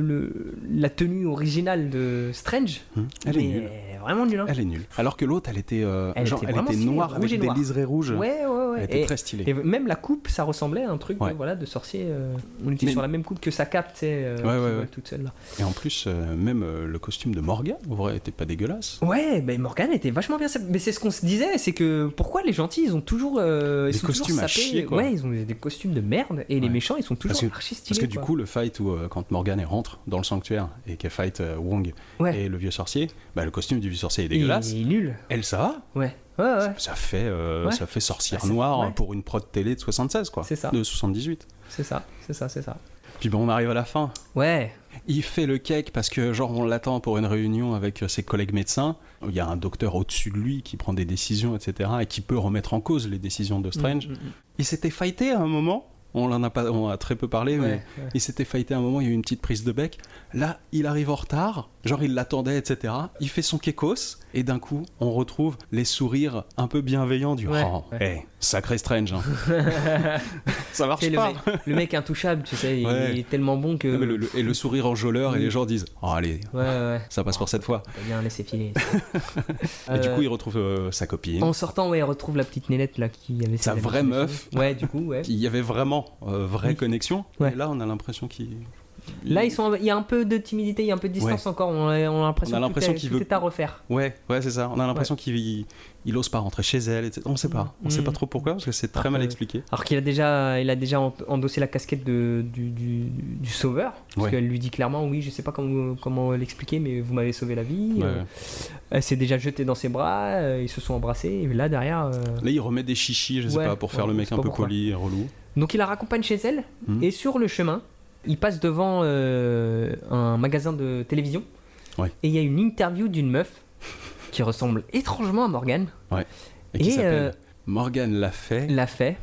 le- la tenue originale de Strange. Hum, Elle est nulle. Vraiment nulle. hein. Elle est nulle. Alors que l'autre, elle était, euh, Elle genre, était elle noire avec des liserés rouges. Ouais, ouais, ouais. Elle était Et, très stylée. et même la coupe, ça ressemblait à un truc Ouais. de, voilà, de sorcier. euh, on était Mais- sur la même coupe que sa cape, tu sais, euh, Ouais, toute seule là. Et en plus, euh, même euh, le costume de Morgan, en vrai, était pas dégueulasse. Ouais, mais Morgan était vachement bien. Mais c'est ce qu'on se disait, c'est que pourquoi les gentils, ils ont toujours ils Des sont toujours costumes à chier, quoi. Ouais, ils ont des costumes de merde et les méchants, ils sont toujours Parce que- archi Parce stylés. que du coup, le fight où quand Morgan rentre dans le sanctuaire et qu'elle fight Wong et le vieux sorcier, bah, le costume du vieux sorcier est dégueulasse. il est nul. Elle, ça va Ouais, ouais, ouais. Ça fait, euh, Ouais. ça fait sorcière Bah, noire pour une prod télé de 76, quoi. C'est ça. De 78. C'est ça, c'est ça, c'est ça. Puis bon, on arrive à la fin. Ouais, Il fait le cake parce que, genre, on l'attend pour une réunion avec euh, ses collègues médecins. Il y a un docteur au-dessus de lui qui prend des décisions, etc. et qui peut remettre en cause les décisions de Strange. Mm, mm, Il s'était fighté à un moment. On en a pas, on a très peu parlé, mais Ouais, il s'était fighté à un moment. Il y a eu une petite prise de bec. Là, il arrive en retard. Genre, il l'attendait, etc. Il fait son kekos et d'un coup, on retrouve les sourires un peu bienveillants du Ouais, oh. Sacré Strange. hein. Ça Tu marche le, pas. mec, le mec intouchable, tu sais, il- Ouais. il est tellement bon que. Non, mais le- le- et le sourire enjôleur, et les gens disent Oh, allez, Ouais, ouais, ouais. ça passe pour cette fois. Bien laissé filer. Et du coup, il retrouve euh, sa copine. En sortant, ouais, il retrouve la petite nénette là qui avait Sa vraie meuf. Ouais, du coup, ouais. Il y avait vraiment euh, vraie Oui. connexion. Ouais. Et là, on a l'impression qu'il. Là, ils sont, il y a un peu de timidité, il y a un peu de distance encore. On a, on a l'impression On a que l'impression tout est- qu'il tout veut- est à refaire. Ouais, ouais, c'est ça. On a l'impression qu'il il, il ose pas rentrer chez elle. Etc. On sait pas. On sait Mm. pas trop pourquoi parce que c'est très Alors mal expliqué. Alors qu'il a déjà, il a déjà en- endossé la casquette de, du, du, du sauveur. Parce Ouais. qu'elle lui dit clairement, oui, je sais pas comment, comment l'expliquer, mais vous m'avez sauvé la vie. Euh, Elle s'est déjà jetée dans ses bras, euh, ils se sont embrassés. Et là, derrière. euh, Là, il remet des chichis, je sais Ouais, pas, pour faire le mec sais un peu poli et relou. Donc il la raccompagne chez elle. Mhm. Et sur le chemin, il passe devant euh, un magasin de télévision. Ouais. Et il y a une interview d'une meuf qui ressemble étrangement à Morgan. Et qui Et, s'appelle euh, Morgan l'a fait.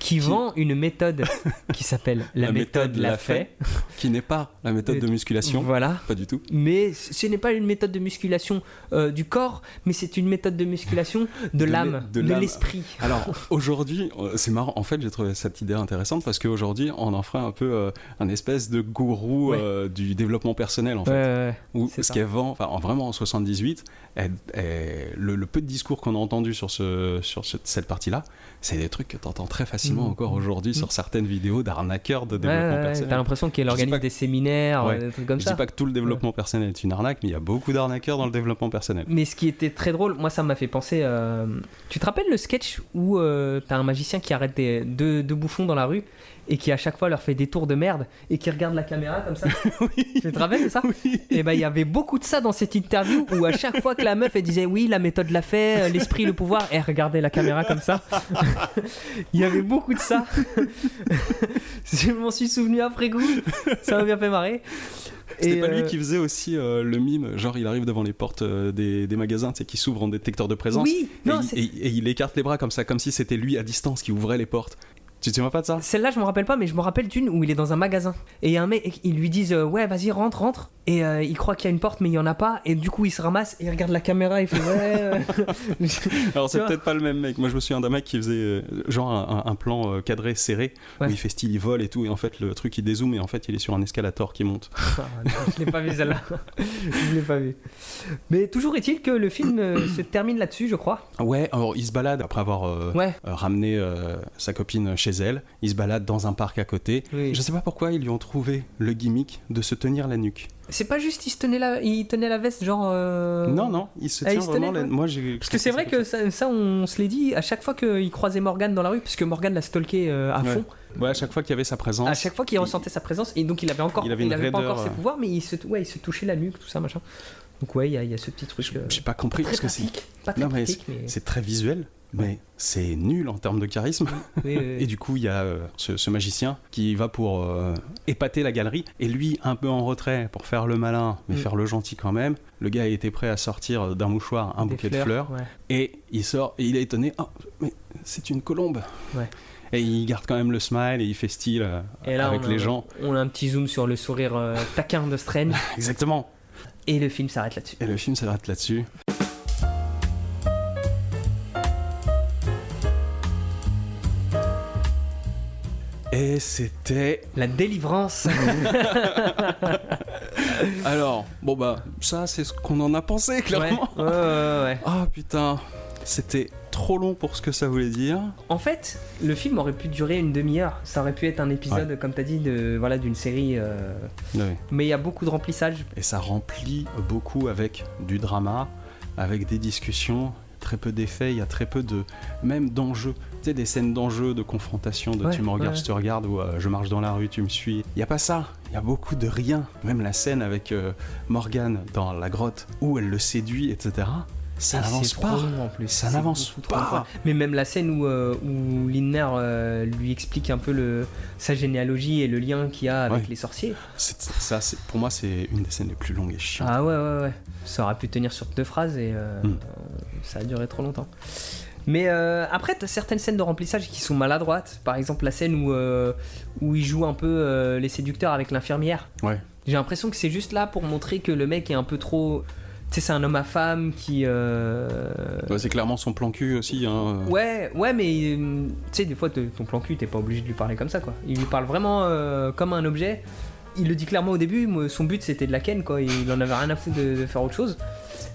Qui, vend une méthode qui s'appelle la, La méthode, méthode l'a fait. Qui n'est pas la méthode de musculation. Voilà. Pas du tout. Mais ce n'est pas une méthode de musculation euh, du corps, mais c'est une méthode de musculation de, l'âme, de l'esprit. Alors aujourd'hui, euh, c'est marrant. En fait, j'ai trouvé cette idée intéressante parce qu'aujourd'hui, on en ferait un peu euh, un espèce de gourou Ouais. euh, du développement personnel en fait. Ouais, ouais. Où ce qu'elle vend, enfin en- vraiment en 78, elle- elle- le, le peu de discours qu'on a entendu sur, ce, sur ce- cette partie-là, c'est des trucs que tu entends très facilement Mhm. encore aujourd'hui sur certaines vidéos d'arnaqueurs de développement ouais, personnel. T'as l'impression qu'elle Je organise des séminaires, Ouais. euh, des trucs comme Je ça. dis pas que tout le développement personnel est une arnaque, mais il y a beaucoup d'arnaqueurs dans le développement personnel. Mais ce qui était très drôle, moi ça m'a fait penser. euh, Tu te rappelles le sketch où euh, t'as un magicien qui arrête des, deux, deux bouffons dans la rue et qui à chaque fois leur fait des tours de merde et qui regarde la caméra comme ça Tu te rappelles de ça Et ben il y avait beaucoup de ça dans cette interview où à chaque fois que la meuf elle disait oui la méthode l'a fait, euh, l'esprit, le pouvoir, elle regardait la caméra comme ça. Il y avait beaucoup de ça. Je m'en suis souvenu après coup. Ça m'a bien fait marrer. C'était pas lui euh, qui faisait aussi euh, le mime, genre il arrive devant les portes euh, des, des magasins, tu sais, qui s'ouvrent en détecteur de présence. Oui, et, non, il- et- et il écarte les bras comme ça, comme si c'était lui à distance qui ouvrait les portes. Tu te souviens pas de ça? Celle-là, je me rappelle pas, mais je me rappelle d'une où il est dans un magasin. Et il y a un mec, ils lui disent euh, Ouais, vas-y, rentre, rentre. Et euh, il croit qu'il y a une porte, mais il y en a pas. Et du coup, il se ramasse et il regarde la caméra. Il fait Ouais. euh. Alors c'est peut-être pas le même mec. Moi je me souviens d'un mec qui faisait euh, genre un, plan cadré serré Ouais. où il fait style il vole et tout et en fait le truc il dézoome et en fait il est sur un escalator qui monte. Ah, non, je l'ai pas vu celle-là. je l'ai pas vu. Mais toujours est-il que le film se termine là-dessus, je crois. Ouais, alors il se balade après avoir Ouais. ramené sa copine chez chez elle, il se balade dans un parc à côté. Oui. Je sais pas pourquoi ils lui ont trouvé le gimmick de se tenir la nuque. C'est pas juste il se tenait la, il tenait la veste genre. euh, Non, non, il se Ah, il tient se vraiment tenait, la. Moi, j'ai. Parce que c'est vrai que ça, ça, on se l'est dit à chaque fois qu'il croisait Morgan dans la rue, parce que Morgan l'a stalké euh, à Ouais. fond. Ouais, à chaque fois qu'il y avait sa présence. À chaque fois qu'il il- ressentait sa présence, et donc il avait encore, Il il avait une pas encore ses euh. pouvoirs, mais il se, ouais, il se touchait la nuque, tout ça machin. Donc ouais, il y, a- il y a ce petit truc. euh, J'ai pas compris très parce que Non, mais mais. c'est très visuel, mais c'est nul en termes de charisme. oui, oui, oui. Et du coup, il y a euh, ce, ce magicien qui va pour euh, épater la galerie. Et lui, un peu en retrait pour faire le malin, mais Mm. faire le gentil quand même. Le gars était prêt à sortir d'un mouchoir un Des bouquet de fleurs. ouais. Et il sort et il est étonné. Oh, mais c'est une colombe. Ouais. Et il garde quand même le smile et il fait style euh, Et là, avec on a, les gens. On a un petit zoom sur le sourire taquin de Strange, Exactement. et le film s'arrête là-dessus. Et le film s'arrête là-dessus. Et c'était. La délivrance Alors, bon bah, ça c'est ce qu'on en a pensé clairement. ouais, ouais, ouais. Ah putain, c'était trop long pour ce que ça voulait dire. En fait, le film aurait pu durer une demi-heure. Ça aurait pu être un épisode, comme t'as dit, de voilà d'une série. euh. Mais il y a beaucoup de remplissage. Et ça remplit beaucoup avec du drama, avec des discussions, très peu d'effets, il y a très peu de. même d'enjeux. Sais, des scènes d'enjeux, de confrontation, de Ouais, tu me regardes, ouais. je te regarde, ou euh, je marche dans la rue, tu me suis. Il n'y a pas ça, il y a beaucoup de rien. Même la scène avec euh, Morgane dans la grotte, où elle le séduit, etc. Ça n'avance pas. en plus. Ça n'avance pas. Mais même la scène où, euh, où Lindner euh, lui explique un peu le, sa généalogie et le lien qu'il y a avec Ouais. les sorciers. Ça, pour moi, c'est une des scènes les plus longues et chiantes. Ah ouais, ouais, ouais. Ça aurait pu tenir sur deux phrases et euh, Mm. euh, ça a duré trop longtemps. Mais euh, après, t'as certaines scènes de remplissage qui sont maladroites. Par exemple, la scène où, euh, où il joue un peu euh, les séducteurs avec l'infirmière. Ouais. J'ai l'impression que c'est juste là pour montrer que le mec est un peu trop. Tu sais, c'est un homme à femme qui. euh, Ouais, c'est clairement son plan cul aussi. Hein. Ouais, ouais, mais tu sais, des fois, ton plan cul, t'es pas obligé de lui parler comme ça, quoi. Il lui parle vraiment euh, comme un objet. Il le dit clairement au début, son but c'était de la ken, quoi. Il en avait rien à foutre de, de faire autre chose.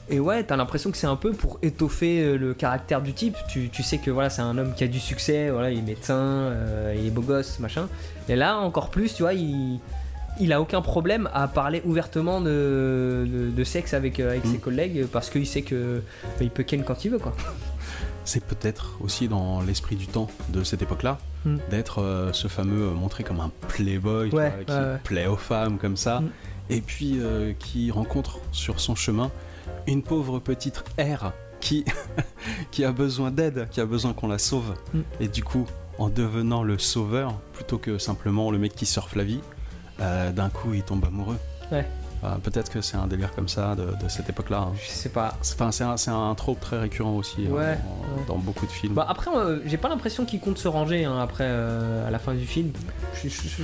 Et ouais, t'as l'impression que c'est un peu pour étoffer euh, le caractère du type. Tu, tu sais que voilà, c'est un homme qui a du succès, voilà, il est médecin, euh, il est beau gosse, machin. Et là, encore plus, tu vois, il, il a aucun problème à parler ouvertement de, de, de sexe avec, euh, avec Mm. ses collègues parce qu'il sait que bah, il peut ken quand il veut, quoi. C'est peut-être aussi dans l'esprit du temps de cette époque-là Mm. d'être euh, ce fameux euh, montré comme un playboy Ouais, vois, qui ouais, plaît aux femmes comme ça, Mm. et puis euh, qui rencontre sur son chemin une pauvre petite R qui, qui a besoin d'aide, qui a besoin qu'on la sauve. Mm. Et du coup, en devenant le sauveur, plutôt que simplement le mec qui surfe la vie, euh, d'un coup il tombe amoureux. Ouais. Euh, Peut-être que c'est un délire comme ça de, de cette époque-là. hein. Je sais pas. C'est- Enfin, c'est un, c'est un trope très récurrent aussi hein, dans, ouais. dans beaucoup de films. Bah après, euh, j'ai pas l'impression qu'il compte se ranger hein, après euh, à la fin du film. Je- je- je-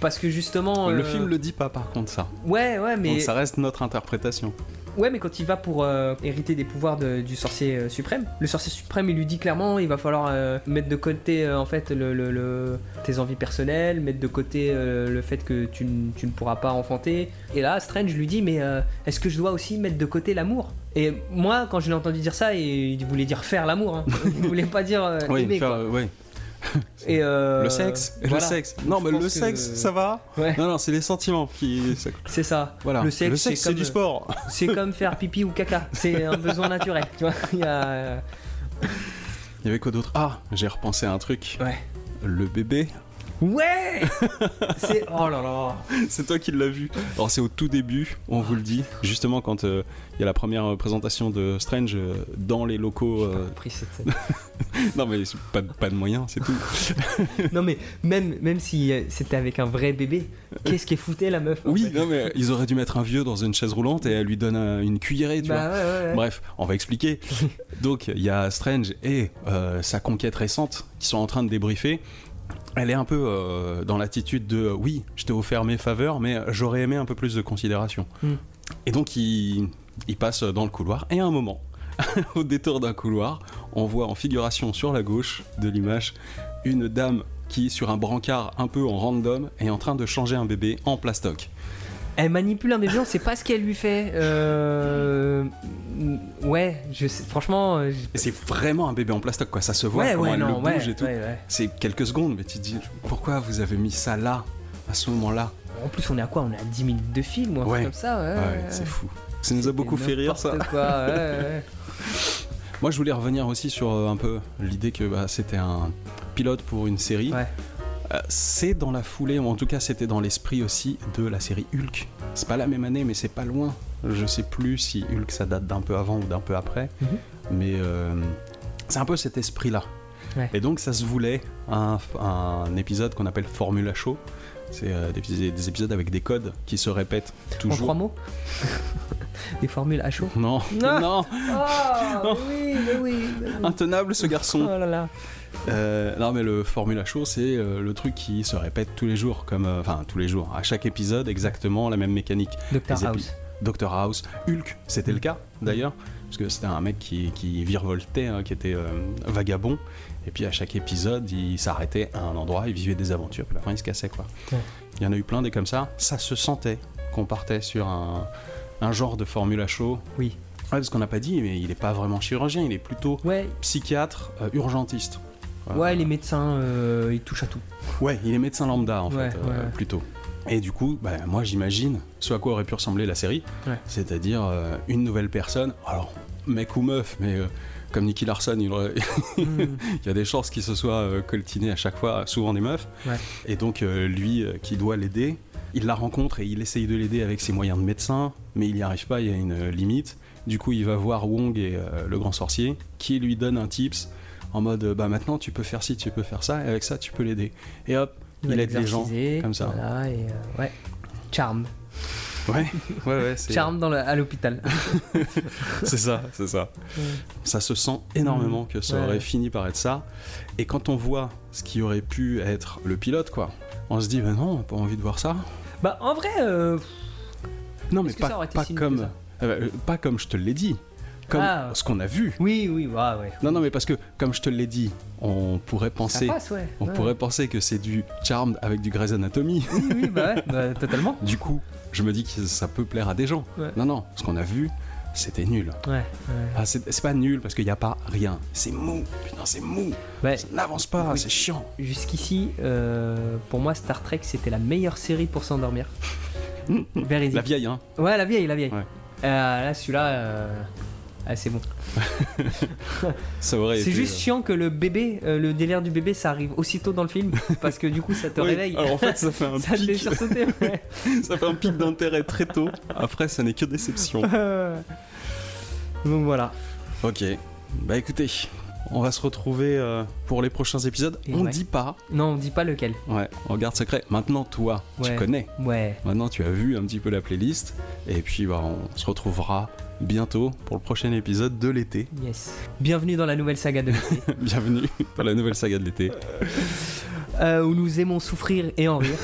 Parce que justement. Le euh, film le dit pas par contre ça. Ouais, ouais, mais Donc ça reste notre interprétation. Ouais, mais quand il va pour euh, hériter des pouvoirs de- du sorcier euh, suprême, le sorcier suprême, il lui dit clairement, il va falloir euh, mettre de côté en fait le, le- le- tes envies personnelles, mettre de côté le fait que tu, tu ne pourras pas enfanter. Et là, Strange lui dit, mais est-ce que je dois aussi mettre de côté l'amour? Et moi, quand je l'ai entendu dire ça, il voulait dire faire l'amour. hein. il voulait pas dire Oui, aimer. faire, quoi. Et euh, le sexe, le sexe. Non, Je mais le que- sexe, ça va Ouais. Non, non, c'est les sentiments qui. c'est- C'est ça. Voilà. Le sexe, c'est c'est comme- du sport. C'est comme faire pipi ou caca. C'est un besoin naturel. Tu vois, il y a. Il y avait quoi d'autre? Ah, j'ai repensé à un truc. Ouais. Le bébé, Ouais C'est. Oh là là c'est toi qui l'as vu. Alors c'est au tout début, on vous le dit, justement quand euh, il y a la première euh, présentation de Strange euh, dans les locaux. euh, Pris cette scène. Non mais pas, de- pas de moyens, c'est tout. Non mais même, même si c'était avec un vrai bébé, qu'est-ce qu'est foutait la meuf Oui, fait non mais ils auraient dû mettre un vieux dans une chaise roulante et elle lui donne un- une cuillerée, tu vois. Bah ouais, ouais, ouais. Bref, on va expliquer. Donc, il y a Strange et euh, sa conquête récente qui sont en train de débriefer. Elle est un peu euh, dans l'attitude de euh, oui, je t'ai offert mes faveurs, mais j'aurais aimé un peu plus de considération. Hmm. Et donc, il, il passe dans le couloir, et à un moment, au détour d'un couloir, on voit en figuration sur la gauche de l'image une dame qui, sur un brancard un peu en random, est en train de changer un bébé en plastoc. Elle manipule un bébé, on sait pas ce qu'elle lui fait. Euh, Ouais, je sais, franchement. euh, je- c'est vraiment un bébé en plastoc, quoi. Ça se voit Ouais, comment ouais, elle non, le ouais, bouge et tout. C'est quelques secondes, mais tu te dis pourquoi vous avez mis ça là, à ce moment-là? En plus, on est à quoi? On est à 10 minutes de film ou un Ouais. truc comme ça, ouais. Ouais, c'est fou. Ça nous a beaucoup fait rire, ça. Quoi. Moi, je voulais revenir aussi sur euh, un peu l'idée que bah, c'était un pilote pour une série. Euh, c'est dans la foulée, ou en tout cas, c'était dans l'esprit aussi de la série Hulk. C'est pas la même année, mais c'est pas loin. Je sais plus si Hulk ça date d'un peu avant ou d'un peu après, Mhm. mais euh, c'est un peu cet esprit-là. Ouais. Et donc, ça se voulait un, un épisode qu'on appelle Formula Show. C'est euh, des, épis- des épisodes avec des codes qui se répètent En toujours. trois mots Des formules à chaud Non, Non. non, Oh, oui, mais oui, mais oui. intenable ce garçon. Oh là là. Euh, non mais le Formula Show c'est euh, le truc qui se répète tous les jours comme euh, enfin tous les jours à chaque épisode exactement la même mécanique. Les House. Dr House Hulk c'était le cas d'ailleurs parce que c'était un mec qui, qui virevoltait hein, qui était vagabond et puis à chaque épisode il s'arrêtait à un endroit il vivait des aventures puis à la fin il se cassait quoi. Ouais. il y en a eu plein des comme ça. Ça se sentait qu'on partait sur un, un genre de Formula Show. Oui. Ouais, parce qu'on n'a pas dit mais il est pas vraiment chirurgien il est plutôt Ouais, psychiatre urgentiste ouais, les médecins, euh, ils touchent à tout. Ouais, il est médecin lambda en Ouais, fait, euh, plutôt. Et du coup, bah, moi j'imagine ce à quoi aurait pu ressembler la série, c'est-à-dire euh, une nouvelle personne, alors mec ou meuf, mais comme Nicky Larson, il, aurait- Hmm. il y a des chances qu'il se soit coltiné à chaque fois, souvent des meufs. Et donc lui qui doit l'aider, il la rencontre et il essaye de l'aider avec ses moyens de médecin, mais il n'y arrive pas, il y a une limite. Du coup, il va voir Wong et euh, le grand sorcier, qui lui donne un tips en mode bah maintenant tu peux faire ci, tu peux faire ça, et avec ça tu peux l'aider. Et hop, va il aide les gens comme ça. Voilà, et euh, ouais. Charm. Ouais, ouais, ouais, c'est Charm dans le- à l'hôpital. c'est ça, c'est ça. Ça se sent énormément que ça Ouais. aurait fini par être ça. Et quand on voit ce qui aurait pu être le pilote, quoi, on se dit, bah non, on n'a pas envie de voir ça. Bah, en vrai, euh, Non, mais pas, aurait été pas comme, euh, pas comme je te l'ai dit, comme Ah. ce qu'on a vu. oui, oui, ouais, ouais. Non, non, mais parce que, comme je te l'ai dit, on pourrait penser, passe, ouais. on ouais. pourrait penser que c'est du Charmed avec du Grey's Anatomy. Oui, oui, bah ouais, bah, totalement. Du coup, je me dis que ça peut plaire à des gens. Non, non, ce qu'on a vu, c'était nul. Ouais, ouais. Ah, c'est pas nul parce qu'il n'y a pas rien. C'est mou. Putain, c'est mou. Ouais, Ça n'avance pas, Oui. c'est chiant. Jusqu'ici, euh, pour moi, Star Trek, c'était la meilleure série pour s'endormir. La vieille, hein. Ouais, la vieille, la vieille. Euh, là, celui-là, euh, ah, c'est bon. Ça aurait C'est été, juste euh, chiant que le bébé, euh, le délire du bébé, ça arrive aussitôt dans le film, parce que du coup, ça te oui, réveille. Alors en fait, ça fait un ça te fait pic, sursauter. ouais. ça fait un pic d'intérêt très tôt. Après, ça n'est que déception. Donc voilà. ok. Bah écoutez, on va se retrouver euh, pour les prochains épisodes. Et on ouais. dit pas. Non, on dit pas lequel. Ouais, on garde secret. Maintenant, toi, tu connais. Ouais. Maintenant, tu as vu un petit peu la playlist. Et puis, bah, on se retrouvera bientôt pour le prochain épisode de l'été. Yes. Bienvenue dans la nouvelle saga de l'été, Bienvenue dans la nouvelle saga de l'été. euh, où nous aimons souffrir et en rire.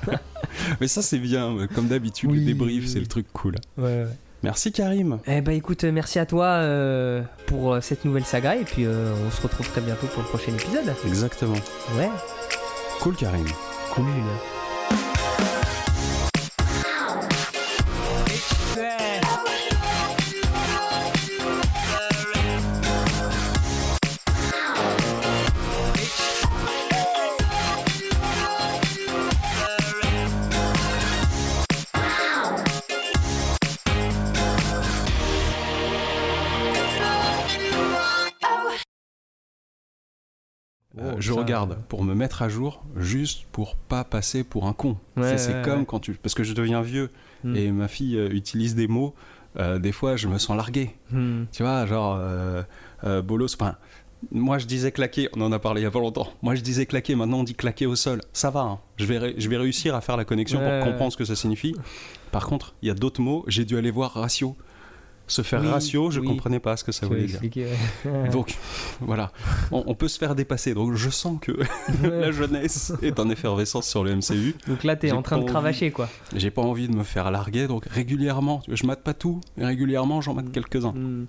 Mais ça, c'est bien. Comme d'habitude, Oui, le débrief, c'est le truc cool. Ouais, ouais. Merci, Karim. Eh bah écoute, merci à toi euh, pour euh, cette nouvelle saga et puis euh, on se retrouve très bientôt pour le prochain épisode. Exactement. Ouais, Cool, Karim. cool Julien. Je ça, regarde pour me mettre à jour, juste pour pas passer pour un con. Ouais, C'est- ouais, comme ouais. quand tu. Parce que je deviens vieux Hmm. et ma fille euh, utilise des mots. euh, des fois, je me sens largué. Hmm. Tu vois, genre. Euh, euh, bolos. Enfin, moi, je disais claquer. On en a parlé il y a pas longtemps. Moi, je disais claquer. Maintenant, on dit claquer au sol. Ça va. hein. Je, vais ré- je vais réussir à faire la connexion pour comprendre ce que ça signifie. Par contre, il y a d'autres mots. J'ai dû aller voir ratio. Se faire Oui, ratio, je oui. comprenais pas ce que ça Tu voulait dire. ouais. Donc, voilà. On, on peut se faire dépasser. Donc, je sens que la jeunesse est en effervescence sur le MCU. Donc là, t'es J'ai en train de envie. cravacher quoi. J'ai pas envie de me faire larguer, donc régulièrement, je mate pas tout, mais régulièrement j'en mate quelques-uns. Hmm.